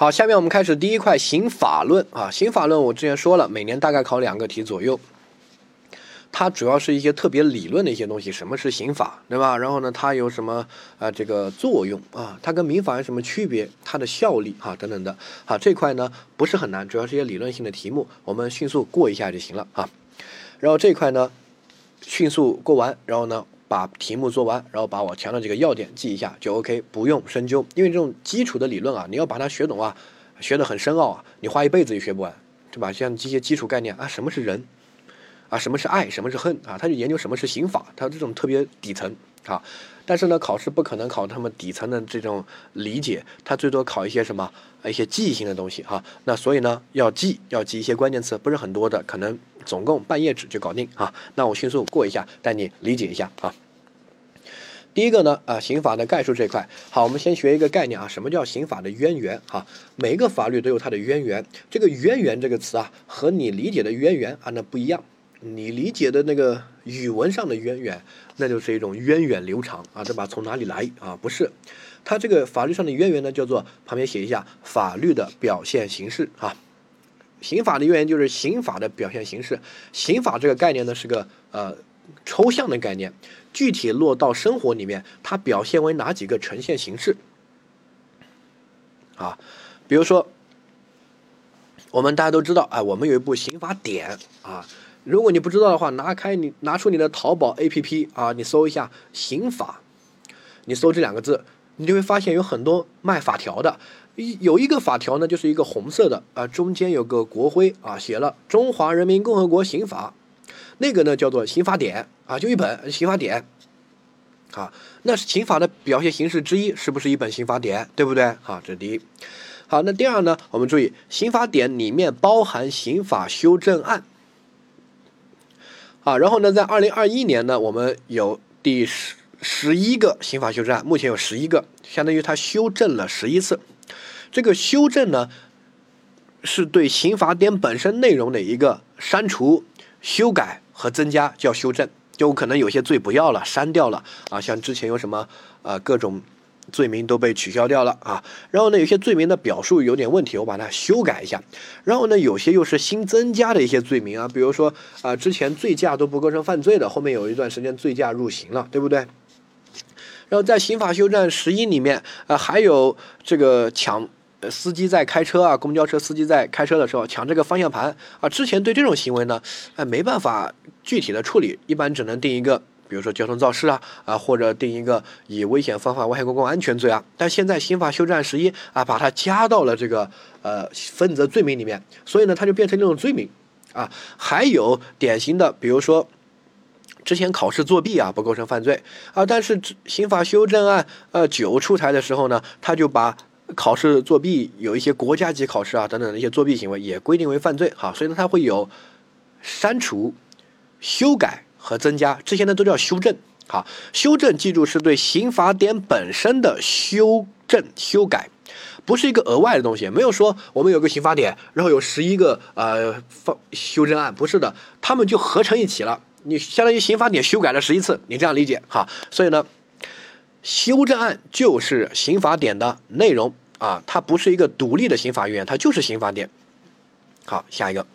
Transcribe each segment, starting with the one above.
好，下面我们开始第一块刑法论啊。刑法论我之前说了，每年大概考两个题左右。它主要是一些特别理论的一些东西，什么是刑法，对吧？然后呢，它有什么啊这个作用啊？它跟民法有什么区别？它的效力啊等等的。好，这块呢不是很难，主要是一些理论性的题目，我们迅速过一下就行了啊。然后这块呢迅速过完，然后呢把题目做完，然后把我强调几个要点记一下就 OK，不用深究，因为这种基础的理论啊，你要把它学懂啊，学得很深奥啊，你花一辈子也学不完，对吧？像这些基础概念啊，什么是人？啊，什么是爱，什么是恨啊？他就研究什么是刑法，他这种特别底层啊。但是呢，考试不可能考他们底层的这种理解，他最多考一些什么一些记忆性的东西哈。那所以呢，要记，要记一些关键词，不是很多的，可能总共半页纸就搞定啊。那我迅速过一下，带你理解一下啊。第一个呢，啊，刑法的概述这块，好，我们先学一个概念啊，什么叫刑法的渊源哈？每个法律都有它的渊源，这个渊源这个词啊，和你理解的渊源啊那不一样。你理解的那个语文上的渊源，那就是一种源远流长啊，对吧？从哪里来啊？不是，它这个法律上的渊源呢，叫做旁边写一下法律的表现形式啊。刑法的渊源就是刑法的表现形式。刑法这个概念呢，是个呃抽象的概念，具体落到生活里面，它表现为哪几个呈现形式啊？比如说，我们大家都知道啊，我们有一部刑法典啊。如果你不知道的话，拿开你拿出你的淘宝 APP 啊，你搜一下“刑法”，你搜这两个字，你就会发现有很多卖法条的。一有一个法条呢，就是一个红色的啊，中间有个国徽啊，写了“中华人民共和国刑法”，那个呢叫做刑法典啊，就一本刑法典。啊，那是刑法的表现形式之一，是不是一本刑法典？对不对？好，这是第一。好，那第二呢？我们注意，刑法典里面包含刑法修正案。啊，然后呢，在二零二一年呢，我们有第十十一个刑法修正案，目前有十一个，相当于它修正了十一次。这个修正呢，是对刑法典本身内容的一个删除、修改和增加，叫修正。就可能有些罪不要了，删掉了啊，像之前有什么啊各种。罪名都被取消掉了啊，然后呢，有些罪名的表述有点问题，我把它修改一下。然后呢，有些又是新增加的一些罪名啊，比如说啊，之前醉驾都不构成犯罪的，后面有一段时间醉驾入刑了，对不对？然后在刑法修正十一里面啊，还有这个抢司机在开车啊，公交车司机在开车的时候抢这个方向盘啊，之前对这种行为呢，哎，没办法具体的处理，一般只能定一个。比如说交通肇事啊啊，或者定一个以危险方法危害公共安全罪啊，但现在刑法修正案十一啊，把它加到了这个呃分则罪名里面，所以呢，它就变成那种罪名啊。还有典型的，比如说之前考试作弊啊，不构成犯罪啊，但是刑法修正案呃九出台的时候呢，他就把考试作弊有一些国家级考试啊等等的一些作弊行为也规定为犯罪哈，所以呢，它会有删除、修改。和增加这些呢都叫修正，好，修正记住是对刑法典本身的修正修改，不是一个额外的东西，没有说我们有个刑法典，然后有十一个呃方修正案，不是的，他们就合成一起了，你相当于刑法典修改了十一次，你这样理解哈，所以呢，修正案就是刑法典的内容啊，它不是一个独立的刑法院，它就是刑法典。好，下一个。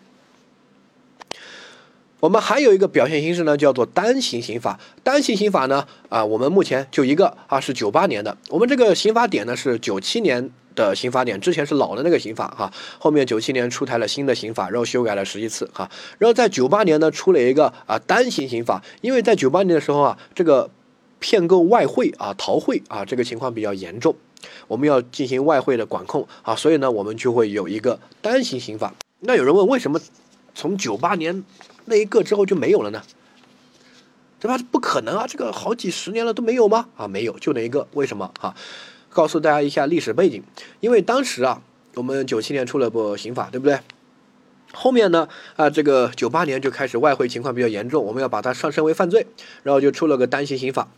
我们还有一个表现形式呢，叫做单行刑法。单行刑法呢，啊，我们目前就一个啊，是九八年的。我们这个刑法典呢是九七年的刑法典，之前是老的那个刑法哈。后面九七年出台了新的刑法，然后修改了十一次哈。然后在九八年呢出了一个啊单行刑法，因为在九八年的时候啊，这个骗购外汇啊、逃汇啊这个情况比较严重，我们要进行外汇的管控啊，所以呢我们就会有一个单行刑法。那有人问，为什么从九八年？那一个之后就没有了呢，对吧？不可能啊，这个好几十年了都没有吗？啊，没有，就那一个，为什么？哈，告诉大家一下历史背景，因为当时啊，我们九七年出了部刑法，对不对？后面呢，啊，这个九八年就开始外汇情况比较严重，我们要把它上升为犯罪，然后就出了个单行刑法。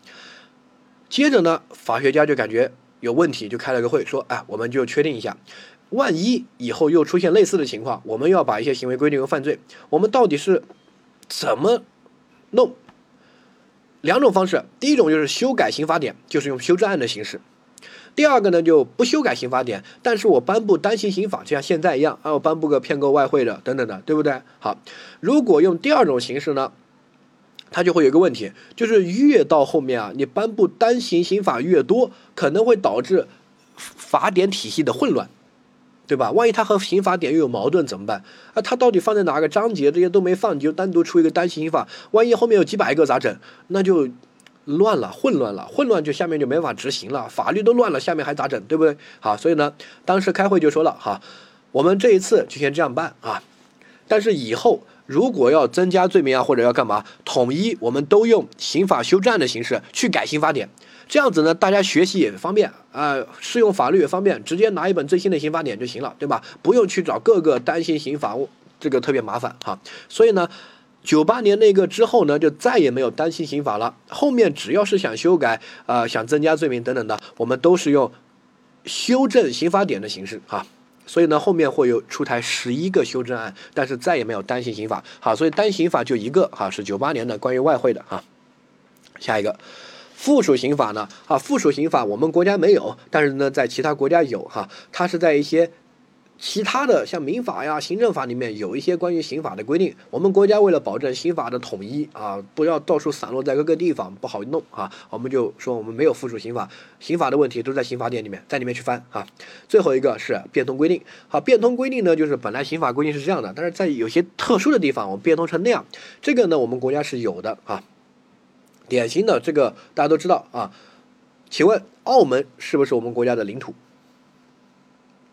接着呢，法学家就感觉有问题，就开了个会，说，哎，我们就确定一下。万一以后又出现类似的情况，我们要把一些行为规定为犯罪，我们到底是怎么弄？两种方式，第一种就是修改刑法典，就是用修正案的形式；第二个呢，就不修改刑法典，但是我颁布单行刑法，就像现在一样，啊，我颁布个骗购外汇的等等的，对不对？好，如果用第二种形式呢，它就会有一个问题，就是越到后面啊，你颁布单行刑法越多，可能会导致法典体系的混乱。对吧？万一它和刑法典又有矛盾怎么办？啊，它到底放在哪个章节？这些都没放，你就单独出一个单行刑法，万一后面有几百个咋整？那就乱了，混乱了，混乱就下面就没法执行了，法律都乱了，下面还咋整？对不对？好，所以呢，当时开会就说了哈，我们这一次就先这样办啊，但是以后如果要增加罪名啊，或者要干嘛，统一我们都用刑法修正案的形式去改刑法典。这样子呢，大家学习也方便啊，适用法律也方便，直接拿一本最新的刑法典就行了，对吧？不用去找各个单行刑法，这个特别麻烦哈。所以呢，九八年那个之后呢，就再也没有单行刑法了。后面只要是想修改啊，想增加罪名等等的，我们都是用修正刑法典的形式哈。所以呢，后面会有出台十一个修正案，但是再也没有单行刑法。好，所以单行法就一个哈，是九八年的关于外汇的哈。下一个。附属刑法呢？啊，附属刑法我们国家没有，但是呢，在其他国家有哈。它是在一些其他的像民法呀、行政法里面有一些关于刑法的规定。我们国家为了保证刑法的统一啊，不要到处散落在各个地方不好弄啊，我们就说我们没有附属刑法，刑法的问题都在刑法典里面，在里面去翻啊。最后一个是变通规定，好，变通规定呢，就是本来刑法规定是这样的，但是在有些特殊的地方，我们变通成那样。这个呢，我们国家是有的啊。典型的这个大家都知道啊，请问澳门是不是我们国家的领土？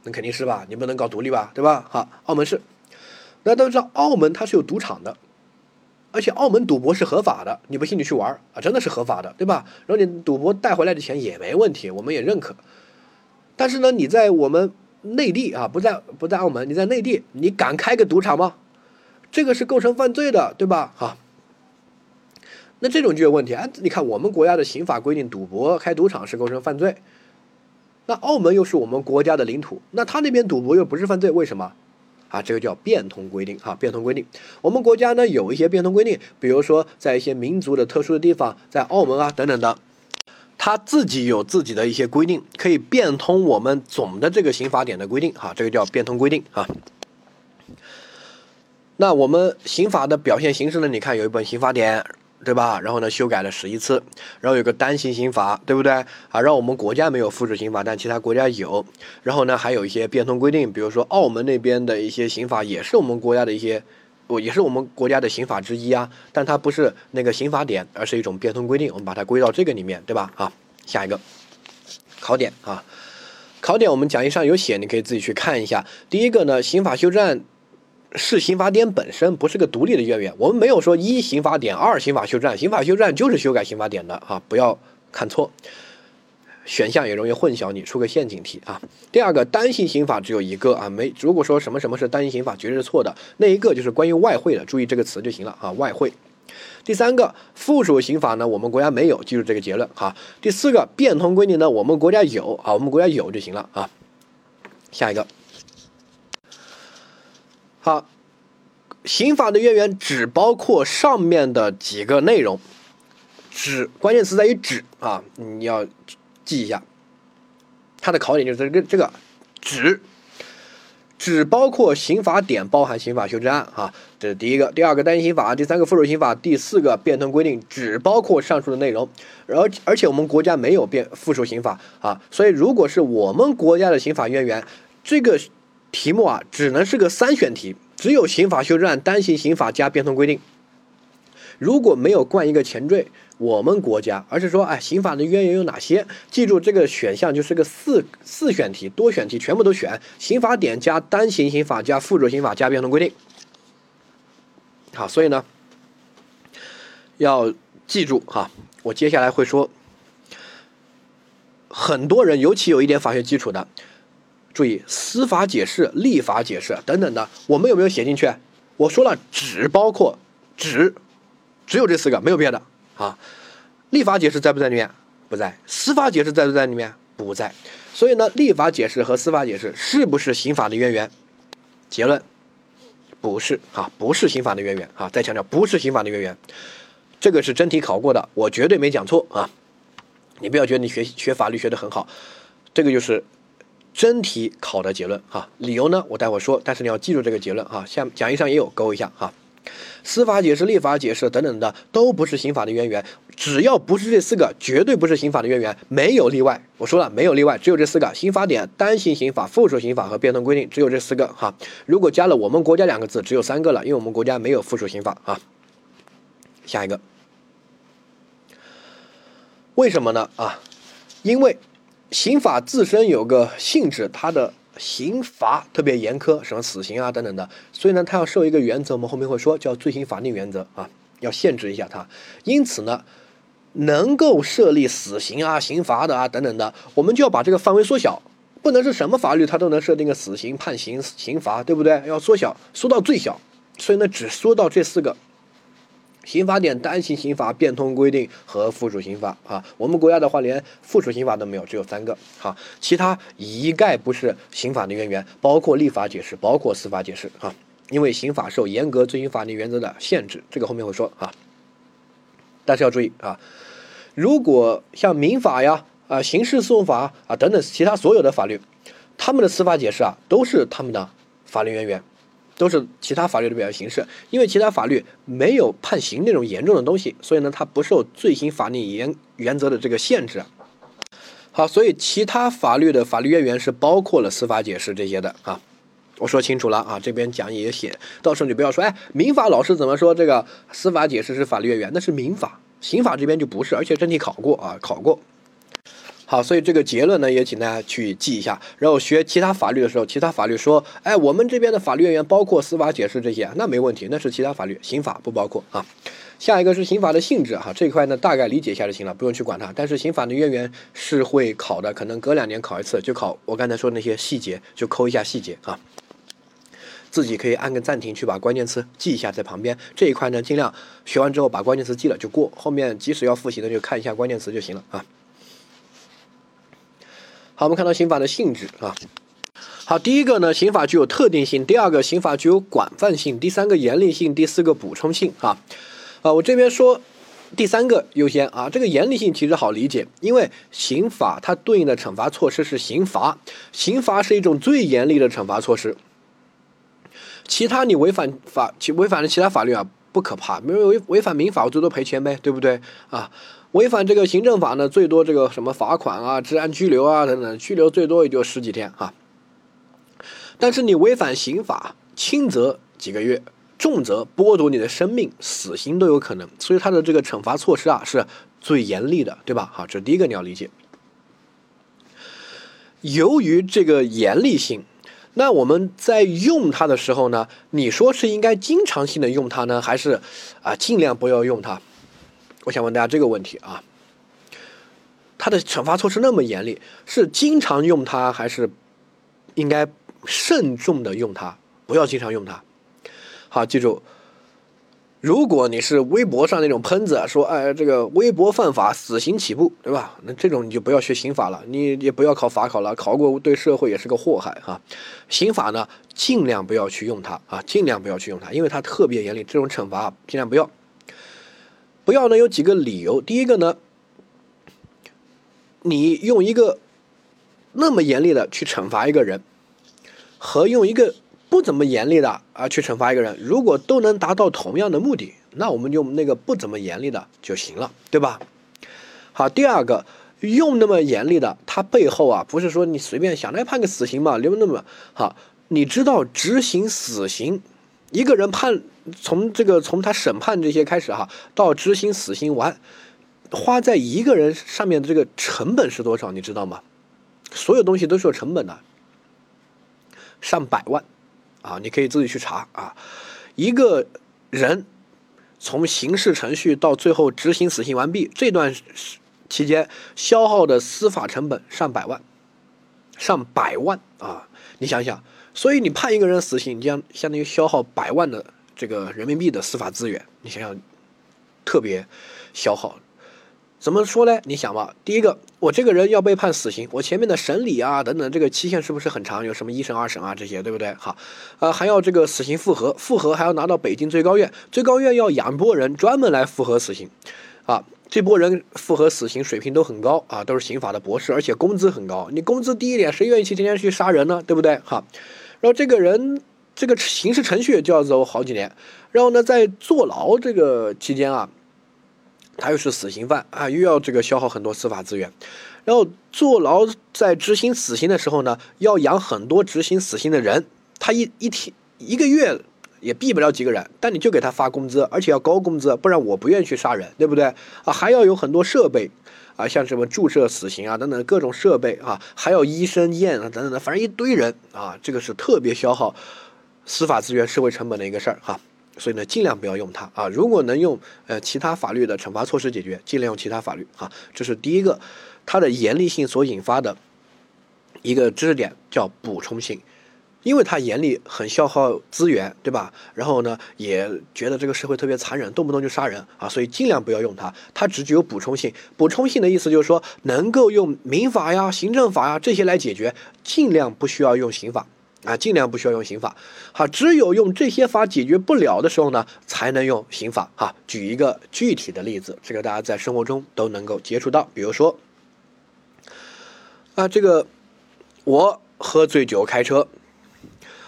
那肯定是吧，你不能搞独立吧，对吧？好，澳门是。那都知道澳门它是有赌场的，而且澳门赌博是合法的，你不信你去玩啊，真的是合法的，对吧？然后你赌博带回来的钱也没问题，我们也认可。但是呢，你在我们内地啊，不在不在澳门，你在内地，你敢开个赌场吗？这个是构成犯罪的，对吧？好。那这种就有问题啊！你看我们国家的刑法规定，赌博开赌场是构成犯罪。那澳门又是我们国家的领土，那他那边赌博又不是犯罪，为什么？啊，这个叫变通规定哈，变通规定。我们国家呢有一些变通规定，比如说在一些民族的特殊的地方，在澳门啊等等的，他自己有自己的一些规定，可以变通我们总的这个刑法典的规定哈，这个叫变通规定啊。那我们刑法的表现形式呢？你看有一本刑法典。对吧？然后呢，修改了十一次，然后有个单行刑法，对不对？啊，让我们国家没有复制刑法，但其他国家有。然后呢，还有一些变通规定，比如说澳门那边的一些刑法也是我们国家的一些，我也是我们国家的刑法之一啊，但它不是那个刑法典，而是一种变通规定，我们把它归到这个里面，对吧？啊，下一个考点啊，考点我们讲义上有写，你可以自己去看一下。第一个呢，刑法修正案。是刑法典本身不是个独立的渊源，我们没有说一刑法典二刑法修正案，刑法修正案就是修改刑法典的啊，不要看错，选项也容易混淆你，出个陷阱题啊。第二个单行刑法只有一个啊，没如果说什么什么是单行刑法，绝对是错的，那一个就是关于外汇的，注意这个词就行了啊，外汇。第三个附属刑法呢，我们国家没有，记住这个结论哈。第四个变通规定呢，我们国家有啊，我们国家有就行了啊。下一个。好，刑法的渊源只包括上面的几个内容，只关键词在于“只”啊，你要记一下。它的考点就是这个这个“只”，只包括刑法典包含刑法修正案啊，这是第一个。第二个单行刑法，第三个附属刑法，第四个变通规定，只包括上述的内容。而，而且我们国家没有变附属刑法啊，所以如果是我们国家的刑法渊源，这个。题目啊，只能是个三选题，只有刑法修正案、单行刑法加变通规定。如果没有冠一个前缀，我们国家，而是说，哎，刑法的渊源有哪些？记住这个选项就是个四四选题，多选题全部都选刑法典加单行刑法加附属刑法加变通规定。好，所以呢，要记住哈，我接下来会说，很多人，尤其有一点法学基础的。注意司法解释、立法解释等等的，我们有没有写进去？我说了，只包括只，只有这四个，没有别的啊。立法解释在不在里面？不在。司法解释在不在里面？不在。所以呢，立法解释和司法解释是不是刑法的渊源？结论，不是啊，不是刑法的渊源啊。再强调，不是刑法的渊源。这个是真题考过的，我绝对没讲错啊。你不要觉得你学学法律学得很好。这个就是真题考的结论哈。理由呢，我待会说，但是你要记住这个结论哈。像讲义上也有勾一下哈。司法解释、立法解释等等的都不是刑法的渊源，只要不是这四个，绝对不是刑法的渊源，没有例外。我说了，没有例外，只有这四个：刑法典、单行刑法、附属刑法和变通规定，只有这四个哈。如果加了我们国家两个字，只有三个了，因为我们国家没有附属刑法啊。下一个，为什么呢？啊，因为刑法自身有个性质，它的。刑罚特别严苛，什么死刑啊等等的，所以呢，它要受一个原则，我们后面会说叫罪行法定原则啊，要限制一下它。因此呢，能够设立死刑啊、刑罚的啊等等的，我们就要把这个范围缩小，不能是什么法律它都能设定个死刑、判刑、刑罚，对不对？要缩小，缩到最小。所以呢，只缩到这四个。刑法典单行刑法变通规定和附属刑法啊，我们国家的话连附属刑法都没有，只有三个。好，其他一概不是刑法的渊源，包括立法解释，包括司法解释啊。因为刑法受严格遵循法律原则的限制，这个后面会说啊。但是要注意啊，如果像民法呀、啊刑事诉讼法啊等等其他所有的法律，他们的司法解释啊都是他们的法律渊源。都是其他法律的表现形式，因为其他法律没有判刑那种严重的东西，所以呢，它不受罪行法定原原则的这个限制。好，所以其他法律的法律渊源是包括了司法解释这些的啊。我说清楚了啊，这边讲也写，到时候你不要说，哎，民法老师怎么说这个司法解释是法律渊源？那是民法，刑法这边就不是，而且真题考过啊，考过。好，所以这个结论呢，也请大家去记一下。然后学其他法律的时候，其他法律说，哎，我们这边的法律渊源包括司法解释这些，那没问题，那是其他法律，刑法不包括啊。下一个是刑法的性质哈，这一块呢大概理解一下就行了，不用去管它。但是刑法的渊源是会考的，可能隔两年考一次，就考我刚才说的那些细节，就抠一下细节啊。自己可以按个暂停去把关键词记一下在旁边。这一块呢，尽量学完之后把关键词记了就过，后面即使要复习的就看一下关键词就行了啊。好，我们看到刑法的性质啊。好，第一个呢，刑法具有特定性；第二个，刑法具有广泛性；第三个，严厉性；第四个，补充性。啊，啊，我这边说第三个优先啊。这个严厉性其实好理解，因为刑法它对应的惩罚措施是刑罚，刑罚是一种最严厉的惩罚措施。其他你违反法，其违反了其他法律啊，不可怕，没有违违反民法，我最多赔钱呗，对不对啊？违反这个行政法呢，最多这个什么罚款啊、治安拘留啊等等，拘留最多也就十几天哈。但是你违反刑法，轻则几个月，重则剥夺你的生命，死刑都有可能。所以它的这个惩罚措施啊是最严厉的，对吧？好，这是第一个你要理解。由于这个严厉性，那我们在用它的时候呢，你说是应该经常性的用它呢，还是啊尽量不要用它？我想问大家这个问题啊，他的惩罚措施那么严厉，是经常用它，还是应该慎重的用它，不要经常用它？好，记住，如果你是微博上那种喷子，说哎这个微博犯法，死刑起步，对吧？那这种你就不要学刑法了，你也不要考法考了，考过对社会也是个祸害哈。刑法呢，尽量不要去用它啊，尽量不要去用它，因为它特别严厉，这种惩罚尽量不要。不要呢？有几个理由。第一个呢，你用一个那么严厉的去惩罚一个人，和用一个不怎么严厉的啊去惩罚一个人，如果都能达到同样的目的，那我们用那个不怎么严厉的就行了，对吧？好，第二个，用那么严厉的，它背后啊不是说你随便想来判个死刑嘛，留那么好，你知道执行死刑。一个人判从这个从他审判这些开始哈，到执行死刑完，花在一个人上面的这个成本是多少？你知道吗？所有东西都是有成本的，上百万啊！你可以自己去查啊。一个人从刑事程序到最后执行死刑完毕这段期间消耗的司法成本上百万，上百万啊！你想想。所以你判一个人死刑，你将相当于消耗百万的这个人民币的司法资源，你想想，特别消耗。怎么说呢？你想吧，第一个，我这个人要被判死刑，我前面的审理啊等等，这个期限是不是很长？有什么一审、二审啊这些，对不对？好，呃，还要这个死刑复核，复核还要拿到北京最高院，最高院要养拨人专门来复核死刑，啊，这波人复合死刑水平都很高啊，都是刑法的博士，而且工资很高。你工资低一点，谁愿意去天天去杀人呢？对不对？哈，然后这个人这个刑事程序就要走好几年，然后呢，在坐牢这个期间啊，他又是死刑犯啊，又要这个消耗很多司法资源。然后坐牢在执行死刑的时候呢，要养很多执行死刑的人，他一一天一个月。也毙不了几个人，但你就给他发工资，而且要高工资，不然我不愿意去杀人，对不对啊？还要有很多设备啊，像什么注射死刑啊等等各种设备啊，还要医生验啊等等的，反正一堆人啊，这个是特别消耗司法资源、社会成本的一个事儿哈。所以呢，尽量不要用它啊。如果能用呃其他法律的惩罚措施解决，尽量用其他法律哈。这是第一个，它的严厉性所引发的一个知识点叫补充性。因为他严厉很消耗资源，对吧？然后呢，也觉得这个社会特别残忍，动不动就杀人啊，所以尽量不要用它。它只具有补充性。补充性的意思就是说，能够用民法呀、行政法呀这些来解决，尽量不需要用刑法啊，尽量不需要用刑法。好，只有用这些法解决不了的时候呢，才能用刑法。哈，举一个具体的例子，这个大家在生活中都能够接触到，比如说啊，这个我喝醉酒开车。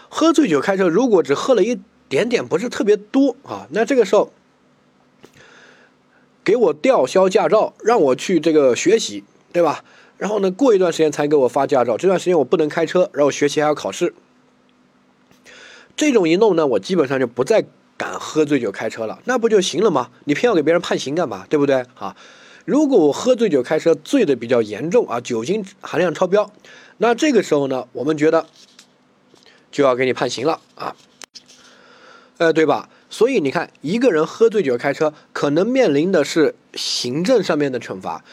喝醉酒开车，如果只喝了一点点，不是特别多啊，那这个时候给我吊销驾照，让我去这个学习，对吧？然后呢，过一段时间才给我发驾照，这段时间我不能开车，然后学习还要考试。这种一弄呢，我基本上就不再敢喝醉酒开车了，那不就行了吗？你偏要给别人判刑干嘛？对不对？啊，如果我喝醉酒开车，醉的比较严重啊，酒精含量超标，那这个时候呢，我们觉得。就要给你判刑了啊，呃，对吧？所以你看，一个人喝醉酒开车，可能面临的是行政上面的惩罚，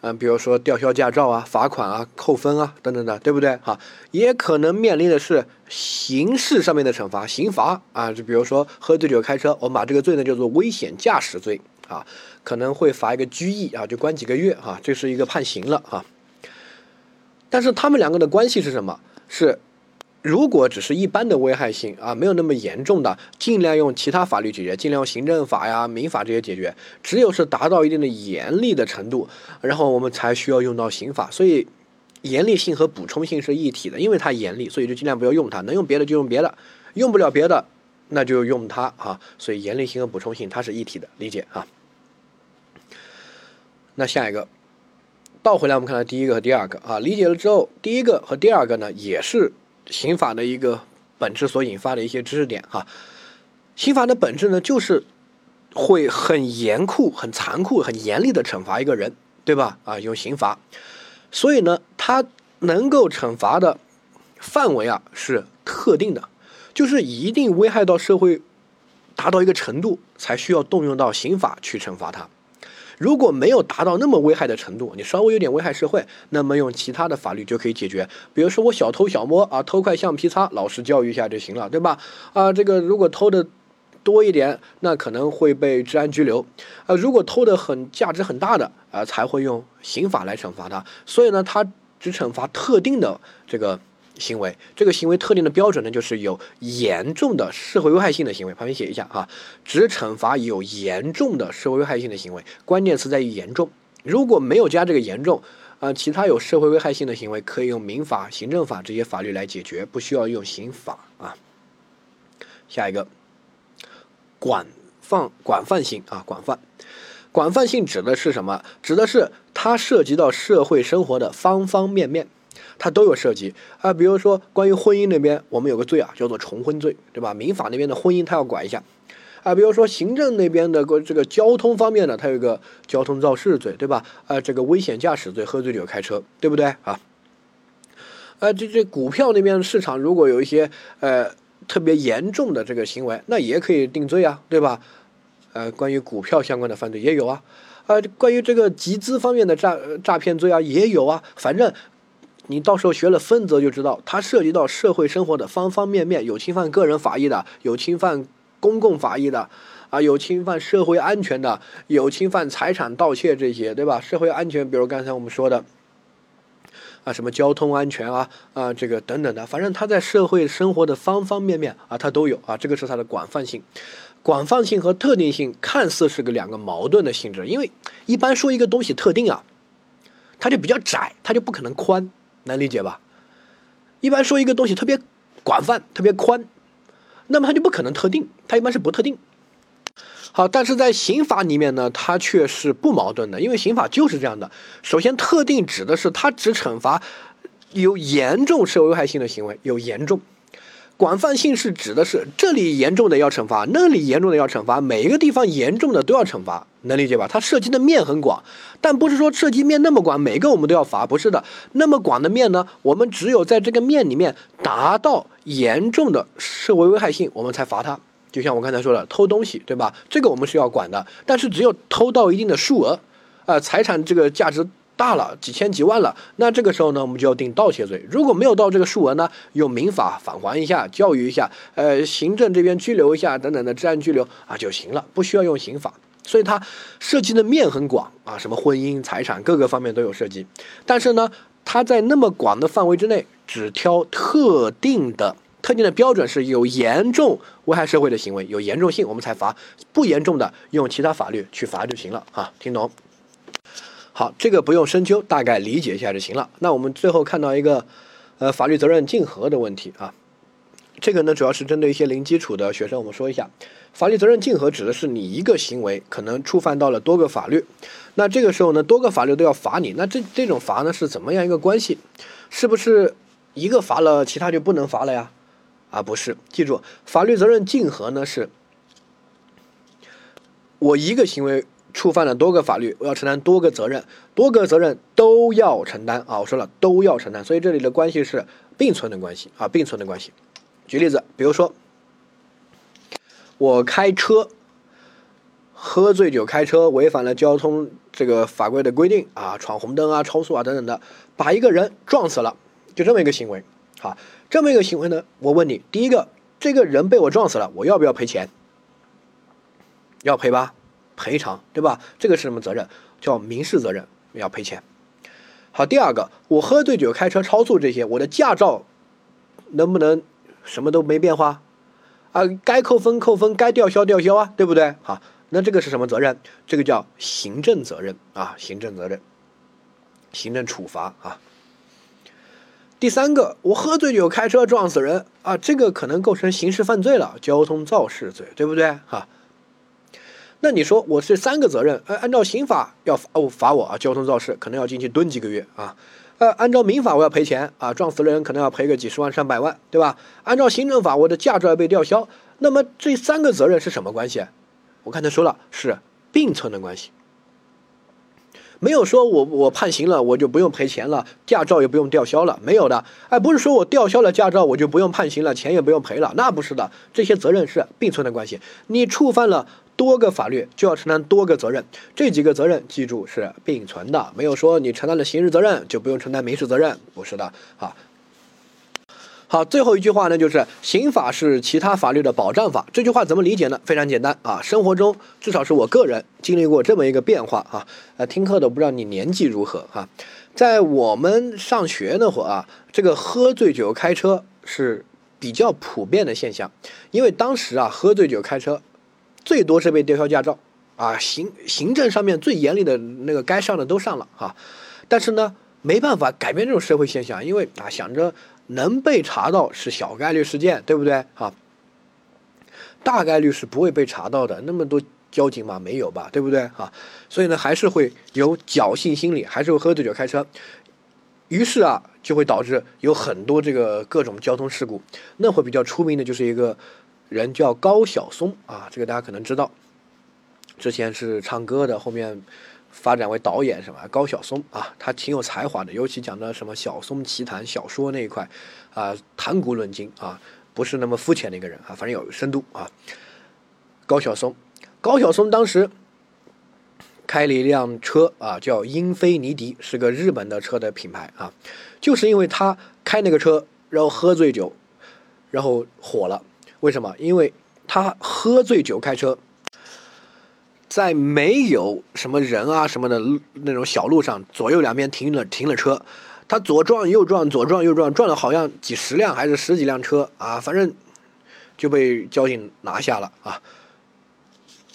嗯，比如说吊销驾照啊、罚款啊、扣分啊等等的，对不对？哈，也可能面临的是刑事上面的惩罚，刑罚啊，就比如说喝醉酒开车，我们把这个罪呢叫做危险驾驶罪啊，可能会罚一个拘役啊，就关几个月啊，这是一个判刑了啊。但是他们两个的关系是什么？是。如果只是一般的危害性啊，没有那么严重的，尽量用其他法律解决，尽量用行政法呀、民法这些解决。只有是达到一定的严厉的程度，然后我们才需要用到刑法。所以，严厉性和补充性是一体的，因为它严厉，所以就尽量不要用它。能用别的就用别的，用不了别的，那就用它啊。所以，严厉性和补充性它是一体的，理解啊。那下一个，倒回来我们看到第一个和第二个啊，理解了之后，第一个和第二个呢也是。刑法的一个本质所引发的一些知识点哈，刑法的本质呢，就是会很严酷、很残酷、很严厉的惩罚一个人，对吧？啊，用刑罚，所以呢，它能够惩罚的范围啊是特定的，就是一定危害到社会，达到一个程度，才需要动用到刑法去惩罚他。如果没有达到那么危害的程度，你稍微有点危害社会，那么用其他的法律就可以解决。比如说我小偷小摸啊，偷块橡皮擦，老师教育一下就行了，对吧？啊，这个如果偷的多一点，那可能会被治安拘留。啊，如果偷的很价值很大的啊，才会用刑法来惩罚他。所以呢，他只惩罚特定的这个。行为这个行为特定的标准呢，就是有严重的社会危害性的行为。旁边写一下哈，只惩罚有严重的社会危害性的行为，关键词在于严重。如果没有加这个严重，啊，其他有社会危害性的行为可以用民法、行政法这些法律来解决，不需要用刑法啊。下一个，广泛广泛性啊，广泛广泛性指的是什么？指的是它涉及到社会生活的方方面面。它都有涉及啊，比如说关于婚姻那边，我们有个罪啊，叫做重婚罪，对吧？民法那边的婚姻，它要管一下啊。比如说行政那边的个这个交通方面呢，它有个交通肇事罪，对吧？啊，这个危险驾驶罪，喝醉酒开车，对不对啊？啊，这这股票那边市场如果有一些呃特别严重的这个行为，那也可以定罪啊，对吧？呃，关于股票相关的犯罪也有啊，啊，关于这个集资方面的诈诈骗罪啊也有啊，反正。你到时候学了分则就知道，它涉及到社会生活的方方面面，有侵犯个人法益的，有侵犯公共法益的，啊，有侵犯社会安全的，有侵犯财产盗窃这些，对吧？社会安全，比如刚才我们说的，啊，什么交通安全啊，啊，这个等等的，反正它在社会生活的方方面面啊，它都有啊，这个是它的广泛性。广泛性和特定性看似是个两个矛盾的性质，因为一般说一个东西特定啊，它就比较窄，它就不可能宽，能理解吧？一般说一个东西特别广泛、特别宽，那么它就不可能特定，它一般是不特定。好，但是在刑法里面呢，它却是不矛盾的，因为刑法就是这样的。首先，特定指的是它只惩罚有严重社会危害性的行为，有严重。广泛性是指的是这里严重的要惩罚，那里严重的要惩罚，每一个地方严重的都要惩罚，能理解吧？它涉及的面很广，但不是说涉及面那么广，每个我们都要罚，不是的。那么广的面呢，我们只有在这个面里面达到严重的社会危害性，我们才罚他。就像我刚才说的，偷东西，对吧？这个我们是要管的，但是只有偷到一定的数额，呃，财产这个价值。大了几千几万了，那这个时候呢，我们就要定盗窃罪。如果没有到这个数额呢，用民法返还一下，教育一下，呃，行政这边拘留一下等等的治安拘留啊就行了，不需要用刑法。所以它涉及的面很广啊，什么婚姻、财产各个方面都有涉及。但是呢，它在那么广的范围之内，只挑特定的特定的标准是有严重危害社会的行为，有严重性我们才罚，不严重的用其他法律去罚就行了啊，听懂？好，这个不用深究，大概理解一下就行了。那我们最后看到一个，呃，法律责任竞合的问题啊。这个呢，主要是针对一些零基础的学生，我们说一下，法律责任竞合指的是你一个行为可能触犯到了多个法律，那这个时候呢，多个法律都要罚你，那这这种罚呢是怎么样一个关系？是不是一个罚了，其他就不能罚了呀？啊，不是，记住，法律责任竞合呢是，我一个行为。触犯了多个法律，我要承担多个责任，多个责任都要承担啊！我说了都要承担，所以这里的关系是并存的关系啊，并存的关系。举例子，比如说我开车喝醉酒开车，违反了交通这个法规的规定啊，闯红灯啊、超速啊等等的，把一个人撞死了，就这么一个行为。啊，这么一个行为呢，我问你，第一个，这个人被我撞死了，我要不要赔钱？要赔吧？赔偿对吧？这个是什么责任？叫民事责任，要赔钱。好，第二个，我喝醉酒开车超速这些，我的驾照能不能什么都没变化啊？该扣分扣分，该吊销吊销啊，对不对？好，那这个是什么责任？这个叫行政责任啊，行政责任，行政处罚啊。第三个，我喝醉酒开车撞死人啊，这个可能构成刑事犯罪了，交通肇事罪，对不对？哈。那你说我这三个责任，呃，按照刑法要罚我罚我啊，交通肇事可能要进去蹲几个月啊，呃，按照民法我要赔钱啊，撞死了人可能要赔个几十万上百万，对吧？按照行政法我的驾照要被吊销，那么这三个责任是什么关系？我刚才说了是并存的关系，没有说我我判刑了我就不用赔钱了，驾照也不用吊销了，没有的，哎，不是说我吊销了驾照我就不用判刑了，钱也不用赔了，那不是的，这些责任是并存的关系，你触犯了。多个法律就要承担多个责任，这几个责任记住是并存的，没有说你承担了刑事责任就不用承担民事责任，不是的啊。好，最后一句话呢，就是刑法是其他法律的保障法。这句话怎么理解呢？非常简单啊，生活中至少是我个人经历过这么一个变化啊。呃，听课的不知道你年纪如何啊？在我们上学那会儿啊，这个喝醉酒开车是比较普遍的现象，因为当时啊，喝醉酒开车。最多是被吊销驾照，啊，行行政上面最严厉的那个该上的都上了哈，但是呢，没办法改变这种社会现象，因为啊想着能被查到是小概率事件，对不对啊？大概率是不会被查到的，那么多交警嘛没有吧，对不对啊？所以呢，还是会有侥幸心理，还是会喝醉酒开车，于是啊，就会导致有很多这个各种交通事故，那会比较出名的就是一个。人叫高晓松啊，这个大家可能知道，之前是唱歌的，后面发展为导演，什么高晓松啊，他挺有才华的，尤其讲的什么《晓松奇谈》小说那一块，啊，谈古论今啊，不是那么肤浅的一个人啊，反正有深度啊。高晓松，高晓松当时开了一辆车啊，叫英菲尼迪，是个日本的车的品牌啊，就是因为他开那个车，然后喝醉酒，然后火了。为什么？因为他喝醉酒开车，在没有什么人啊什么的那种小路上，左右两边停了停了车，他左撞右撞，左撞右撞，撞了好像几十辆还是十几辆车啊，反正就被交警拿下了啊。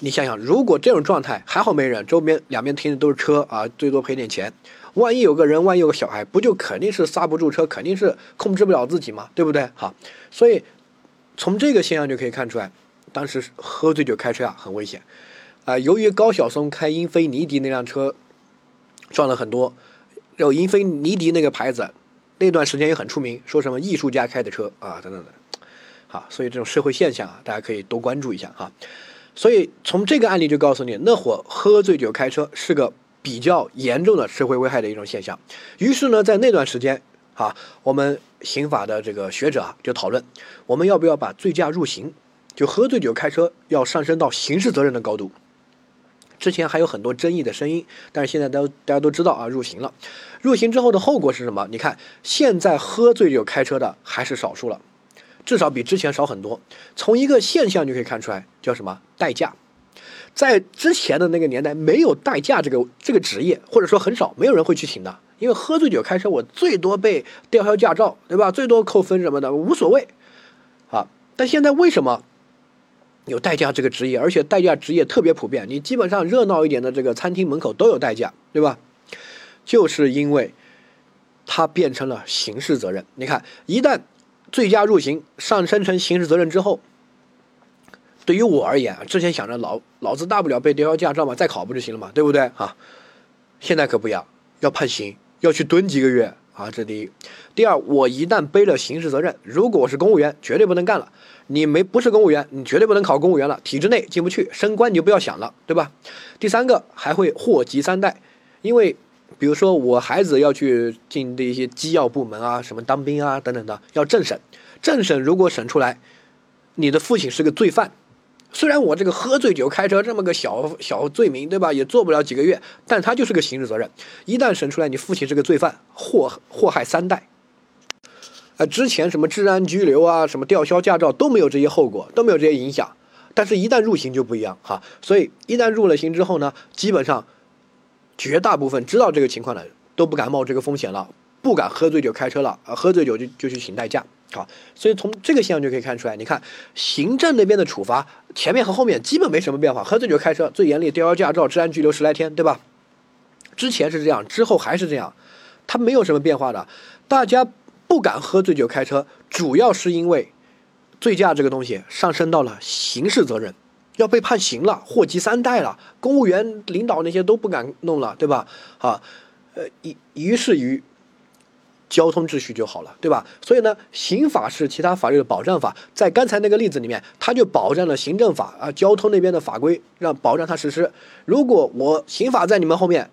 你想想，如果这种状态还好没人，周边两边停的都是车啊，最多赔点钱。万一有个人，万一有个小孩，不就肯定是刹不住车，肯定是控制不了自己嘛，对不对？好，所以从这个现象就可以看出来，当时喝醉酒开车啊很危险啊。由于高晓松开英菲尼迪那辆车撞了很多，有英菲尼迪那个牌子，那段时间也很出名，说什么艺术家开的车啊等等的。好，所以这种社会现象啊，大家可以多关注一下哈。所以从这个案例就告诉你，那会喝醉酒开车是个。比较严重的社会危害的一种现象，于是呢，在那段时间，啊，我们刑法的这个学者啊，就讨论，我们要不要把醉驾入刑，就喝醉酒开车要上升到刑事责任的高度。之前还有很多争议的声音，但是现在都大家都知道啊，入刑了。入刑之后的后果是什么？你看，现在喝醉酒开车的还是少数了，至少比之前少很多。从一个现象就可以看出来，叫什么？代驾。在之前的那个年代，没有代驾这个这个职业，或者说很少，没有人会去请的。因为喝醉酒开车，我最多被吊销驾照，对吧？最多扣分什么的，无所谓。啊，但现在为什么有代驾这个职业？而且代驾职业特别普遍，你基本上热闹一点的这个餐厅门口都有代驾，对吧？就是因为它变成了刑事责任。你看，一旦醉驾入刑，上升成刑事责任之后。对于我而言，之前想着老老子大不了被吊销驾照嘛，再考不就行了嘛，对不对啊？现在可不一样，要判刑，要去蹲几个月啊！这第一。第二，我一旦背了刑事责任，如果我是公务员，绝对不能干了。你没不是公务员，你绝对不能考公务员了，体制内进不去，升官你就不要想了，对吧？第三个还会祸及三代，因为比如说我孩子要去进的一些机要部门啊，什么当兵啊等等的，要政审，政审如果审出来，你的父亲是个罪犯。虽然我这个喝醉酒开车这么个小小罪名，对吧？也做不了几个月，但他就是个刑事责任。一旦审出来，你父亲是个罪犯，祸祸害三代。呃，之前什么治安拘留啊，什么吊销驾照都没有这些后果，都没有这些影响。但是，一旦入刑就不一样哈。所以，一旦入了刑之后呢，基本上绝大部分知道这个情况的都不敢冒这个风险了，不敢喝醉酒开车了。啊，喝醉酒就就去请代驾。好，所以从这个现象就可以看出来，你看行政那边的处罚，前面和后面基本没什么变化。喝醉酒开车最严厉，吊销驾照、治安拘留十来天，对吧？之前是这样，之后还是这样，它没有什么变化的。大家不敢喝醉酒开车，主要是因为醉驾这个东西上升到了刑事责任，要被判刑了，祸及三代了。公务员领导那些都不敢弄了，对吧？啊，呃，于于是于。交通秩序就好了，对吧？所以呢，刑法是其他法律的保障法，在刚才那个例子里面，它就保障了行政法啊，交通那边的法规，让保障它实施。如果我刑法在你们后面，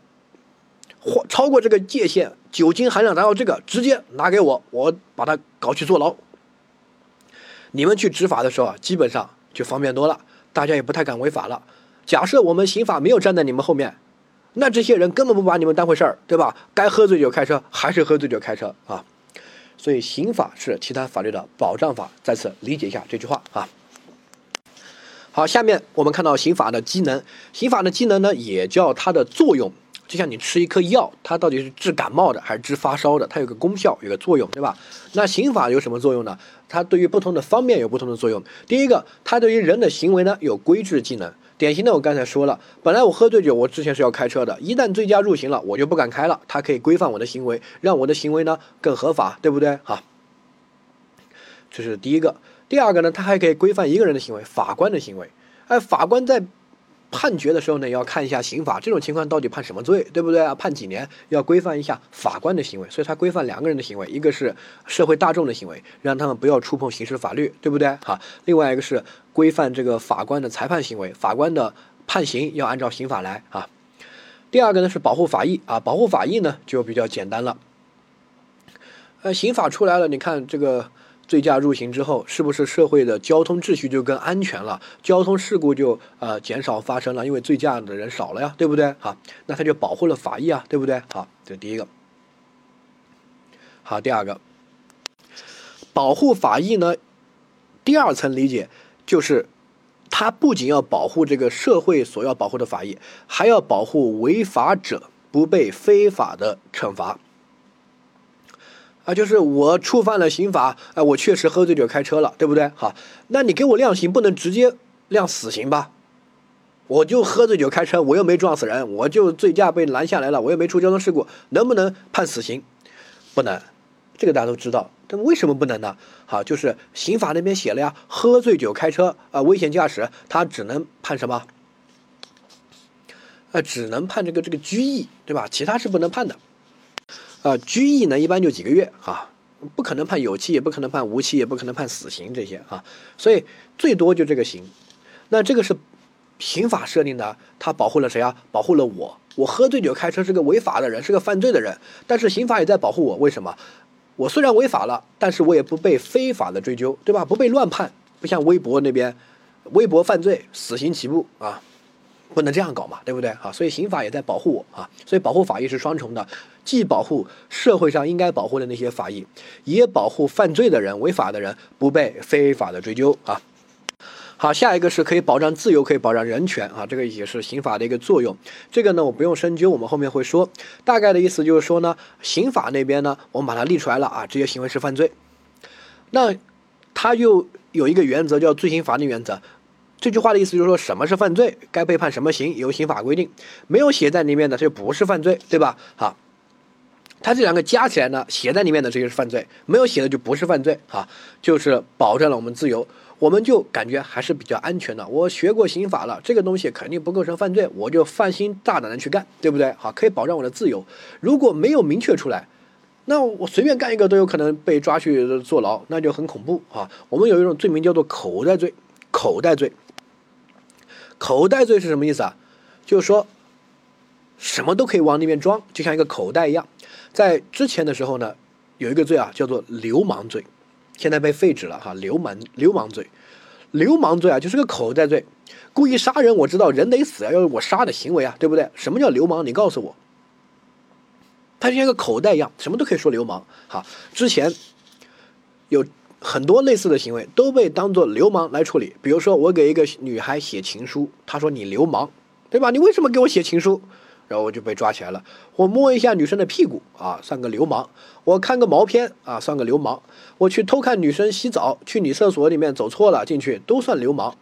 或超过这个界限，酒精含量达到这个，直接拿给我，我把它搞去坐牢。你们去执法的时候啊，基本上就方便多了，大家也不太敢违法了。假设我们刑法没有站在你们后面。那这些人根本不把你们当回事儿，对吧？该喝醉酒开车还是喝醉酒开车啊！所以刑法是其他法律的保障法，再次理解一下这句话啊。好，下面我们看到刑法的机能，刑法的机能呢也叫它的作用，就像你吃一颗药，它到底是治感冒的还是治发烧的？它有个功效，有个作用，对吧？那刑法有什么作用呢？它对于不同的方面有不同的作用。第一个，它对于人的行为呢有规制技能。典型的，我刚才说了，本来我喝醉酒，我之前是要开车的，一旦醉驾入刑了，我就不敢开了。他可以规范我的行为，让我的行为呢更合法，对不对？哈，这是第一个。第二个呢，他还可以规范一个人的行为，法官的行为。哎，法官在。判决的时候呢，要看一下刑法这种情况到底判什么罪，对不对啊？判几年，要规范一下法官的行为，所以它规范两个人的行为，一个是社会大众的行为，让他们不要触碰刑事法律，对不对？好，另外一个是规范这个法官的裁判行为，法官的判刑要按照刑法来啊。第二个呢是保护法益啊，保护法益呢就比较简单了。呃，刑法出来了，你看这个。醉驾入刑之后，是不是社会的交通秩序就更安全了？交通事故就呃减少发生了，因为醉驾的人少了呀，对不对？好，那他就保护了法益啊，对不对？好，这第一个。好，第二个，保护法益呢，第二层理解就是，他不仅要保护这个社会所要保护的法益，还要保护违法者不被非法的惩罚。啊，就是我触犯了刑法，啊，我确实喝醉酒开车了，对不对？好，那你给我量刑，不能直接量死刑吧？我就喝醉酒开车，我又没撞死人，我就醉驾被拦下来了，我又没出交通事故，能不能判死刑？不能，这个大家都知道。但为什么不能呢？好，就是刑法那边写了呀，喝醉酒开车啊，危险驾驶，他只能判什么？呃，只能判这个这个拘役，对吧？其他是不能判的。啊，拘役呢，一般就几个月啊，不可能判有期，也不可能判无期，也不可能判死刑这些啊，所以最多就这个刑。那这个是刑法设定的，它保护了谁啊？保护了我。我喝醉酒开车是个违法的人，是个犯罪的人，但是刑法也在保护我。为什么？我虽然违法了，但是我也不被非法的追究，对吧？不被乱判，不像微博那边，微博犯罪死刑起步啊，不能这样搞嘛，对不对啊？所以刑法也在保护我啊，所以保护法益是双重的，既保护社会上应该保护的那些法益，也保护犯罪的人、违法的人不被非法的追究啊。好，下一个是可以保障自由，可以保障人权啊，这个也是刑法的一个作用。这个呢，我不用深究，我们后面会说。大概的意思就是说呢，刑法那边呢，我们把它立出来了啊，这些行为是犯罪。那它又有一个原则叫罪刑法定原则。这句话的意思就是说，什么是犯罪，该被判什么刑，由刑法规定。没有写在里面的，这就不是犯罪，对吧？好，它这两个加起来呢，写在里面的这些是犯罪，没有写的就不是犯罪啊，就是保证了我们自由。我们就感觉还是比较安全的。我学过刑法了，这个东西肯定不构成犯罪，我就放心大胆的去干，对不对？好，可以保障我的自由。如果没有明确出来，那我随便干一个都有可能被抓去坐牢，那就很恐怖啊。我们有一种罪名叫做口袋罪，口袋罪。口袋罪是什么意思啊？就是说什么都可以往里面装，就像一个口袋一样。在之前的时候呢，有一个罪啊，叫做流氓罪。现在被废止了哈，流氓流氓罪，流氓罪啊，就是个口袋罪，故意杀人，我知道人得死啊，要我杀的行为啊，对不对？什么叫流氓？你告诉我，他就像个口袋一样，什么都可以说流氓。哈，之前有很多类似的行为都被当做流氓来处理，比如说我给一个女孩写情书，她说你流氓，对吧？你为什么给我写情书？然后我就被抓起来了。我摸一下女生的屁股啊，算个流氓；我看个毛片啊，算个流氓；我去偷看女生洗澡，去女厕所里面走错了进去，都算流氓。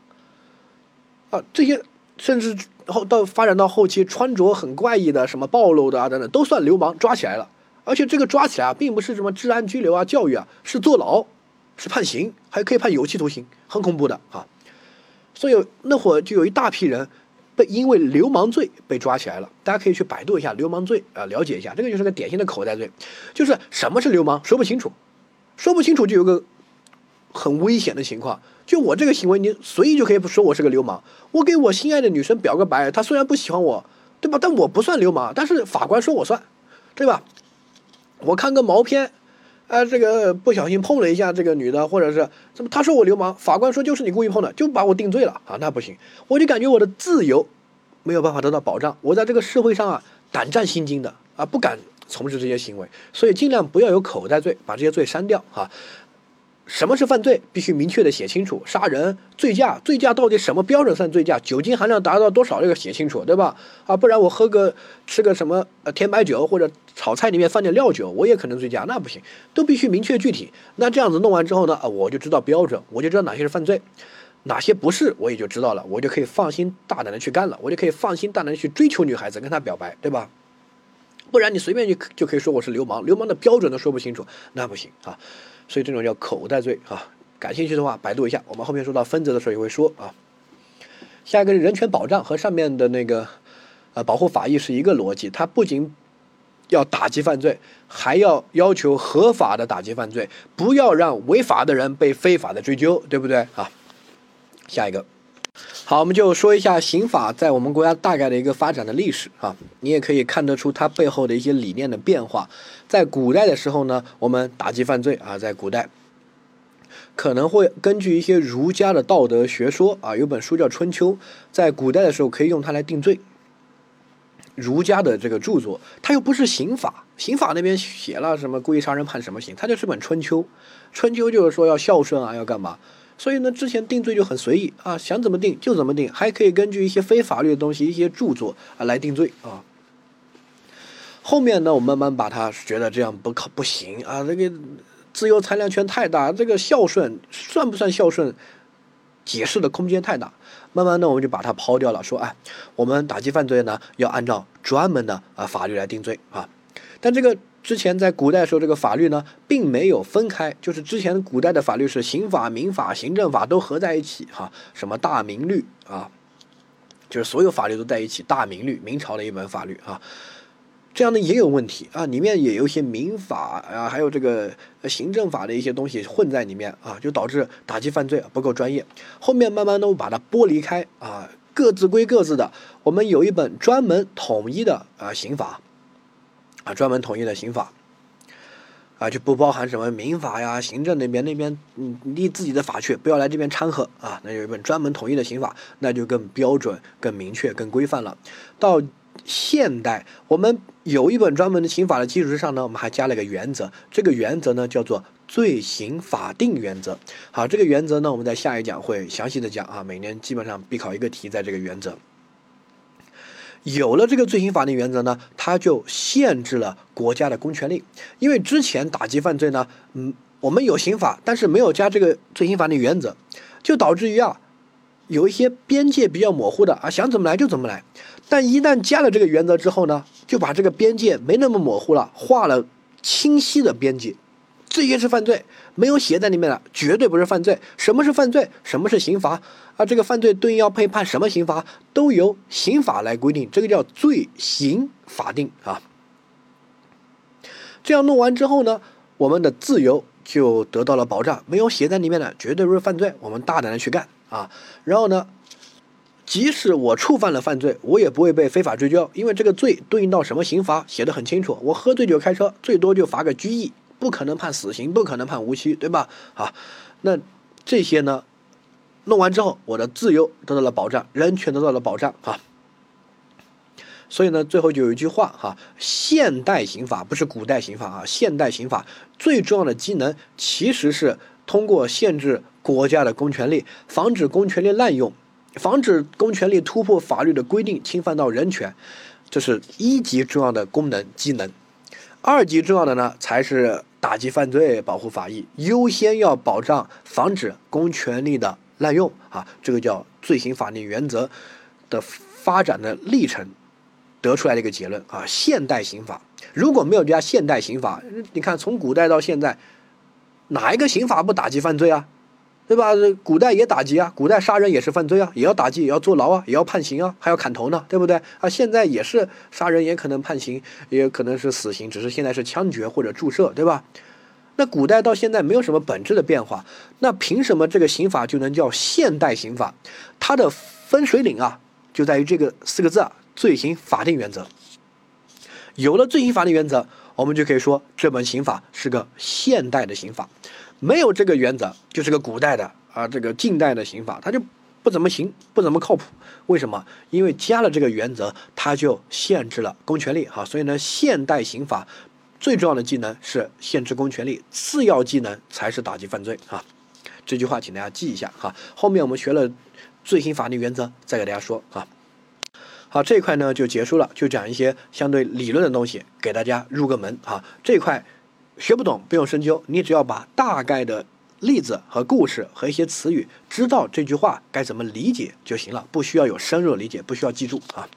啊，这些甚至后到发展到后期，穿着很怪异的，什么暴露的啊等等，都算流氓，抓起来了。而且这个抓起来啊，并不是什么治安拘留啊、教育啊，是坐牢，是判刑，还可以判有期徒刑，很恐怖的啊。所以那会儿就有一大批人。被因为流氓罪被抓起来了，大家可以去百度一下流氓罪啊，了解一下，这个就是个典型的口袋罪，就是什么是流氓说不清楚，说不清楚就有个很危险的情况，就我这个行为你随意就可以说我是个流氓，我给我心爱的女生表个白，她虽然不喜欢我，对吧？但我不算流氓，但是法官说我算，对吧？我看个毛片。啊，这个不小心碰了一下这个女的，或者是怎么？他说我流氓，法官说就是你故意碰的，就把我定罪了啊！那不行，我就感觉我的自由没有办法得到保障，我在这个社会上啊胆战心惊的啊，不敢从事这些行为，所以尽量不要有口袋罪，把这些罪删掉啊。什么是犯罪？必须明确的写清楚。杀人、醉驾，醉驾到底什么标准算醉驾？酒精含量达到多少？这个写清楚，对吧？啊，不然我喝个吃个什么呃甜白酒或者炒菜里面放点料酒，我也可能醉驾，那不行，都必须明确具体。那这样子弄完之后呢，啊，我就知道标准，我就知道哪些是犯罪，哪些不是，我也就知道了，我就可以放心大胆的去干了，我就可以放心大胆的去追求女孩子，跟她表白，对吧？不然你随便就就可以说我是流氓，流氓的标准都说不清楚，那不行啊。所以这种叫口袋罪啊，感兴趣的话百度一下，我们后面说到分则的时候也会说啊。下一个是人权保障，和上面的那个呃保护法益是一个逻辑，它不仅要打击犯罪，还要要求合法的打击犯罪，不要让违法的人被非法的追究，对不对啊？下一个，好，我们就说一下刑法在我们国家大概的一个发展的历史啊，你也可以看得出它背后的一些理念的变化。在古代的时候呢，我们打击犯罪啊，在古代可能会根据一些儒家的道德学说啊，有本书叫《春秋》，在古代的时候可以用它来定罪。儒家的这个著作，它又不是刑法，刑法那边写了什么故意杀人判什么刑，它就是本《春秋》。《春秋》就是说要孝顺啊，要干嘛？所以呢，之前定罪就很随意啊，想怎么定就怎么定，还可以根据一些非法律的东西、一些著作啊来定罪啊。后面呢，我慢慢把它觉得这样不可不行啊，这个自由裁量权太大，这个孝顺算不算孝顺？解释的空间太大。慢慢的，我们就把它抛掉了，说，哎，我们打击犯罪呢，要按照专门的啊法律来定罪啊。但这个之前在古代时候，这个法律呢，并没有分开，就是之前古代的法律是刑法、民法、行政法都合在一起哈，什么大明律啊，就是所有法律都在一起，大明律，明朝的一本法律啊。这样呢也有问题啊，里面也有一些民法啊，还有这个行政法的一些东西混在里面啊，就导致打击犯罪不够专业。后面慢慢的把它剥离开啊，各自归各自的。我们有一本专门统一的啊刑法啊，专门统一的刑法啊，就不包含什么民法呀、行政那边那边嗯立自己的法去，不要来这边掺和啊。那有一本专门统一的刑法，那就更标准、更明确、更规范了。到现代，我们有一本专门的刑法的基础之上呢，我们还加了一个原则，这个原则呢叫做罪刑法定原则。好，这个原则呢，我们在下一讲会详细的讲啊，每年基本上必考一个题在这个原则。有了这个罪刑法定原则呢，它就限制了国家的公权力，因为之前打击犯罪呢，嗯，我们有刑法，但是没有加这个罪刑法定原则，就导致于啊。有一些边界比较模糊的啊，想怎么来就怎么来。但一旦加了这个原则之后呢，就把这个边界没那么模糊了，画了清晰的边界。这些是犯罪，没有写在里面的绝对不是犯罪。什么是犯罪？什么是刑罚？啊，这个犯罪对应要被判什么刑罚，都由刑法来规定。这个叫罪刑法定啊。这样弄完之后呢，我们的自由就得到了保障。没有写在里面的绝对不是犯罪，我们大胆的去干。啊，然后呢，即使我触犯了犯罪，我也不会被非法追究，因为这个罪对应到什么刑罚写的很清楚。我喝醉酒开车，最多就罚个拘役，不可能判死刑，不可能判无期，对吧？啊，那这些呢，弄完之后，我的自由得到了保障，人权得到了保障啊。所以呢，最后就有一句话哈，现代刑法不是古代刑法啊，现代刑法最重要的机能其实是通过限制。国家的公权力，防止公权力滥用，防止公权力突破法律的规定，侵犯到人权，这是一级重要的功能机能。二级重要的呢，才是打击犯罪、保护法益，优先要保障防止公权力的滥用啊。这个叫罪行法定原则的发展的历程得出来的一个结论啊。现代刑法如果没有加现代刑法，你看从古代到现在，哪一个刑法不打击犯罪啊？对吧？古代也打击啊，古代杀人也是犯罪啊，也要打击，也要坐牢啊，也要判刑啊，还要砍头呢，对不对啊？现在也是杀人，也可能判刑，也可能是死刑，只是现在是枪决或者注射，对吧？那古代到现在没有什么本质的变化，那凭什么这个刑法就能叫现代刑法？它的分水岭啊，就在于这个四个字啊，罪行法定原则。有了罪行法定原则，我们就可以说这本刑法是个现代的刑法。没有这个原则，就是个古代的啊，这个近代的刑法，它就不怎么行，不怎么靠谱。为什么？因为加了这个原则，它就限制了公权力哈。所以呢，现代刑法最重要的技能是限制公权力，次要技能才是打击犯罪啊。这句话请大家记一下哈。后面我们学了罪行法律原则，再给大家说啊。好，这一块呢就结束了，就讲一些相对理论的东西，给大家入个门哈。这一块。学不懂不用深究，你只要把大概的例子和故事和一些词语知道这句话该怎么理解就行了，不需要有深入理解，不需要记住啊。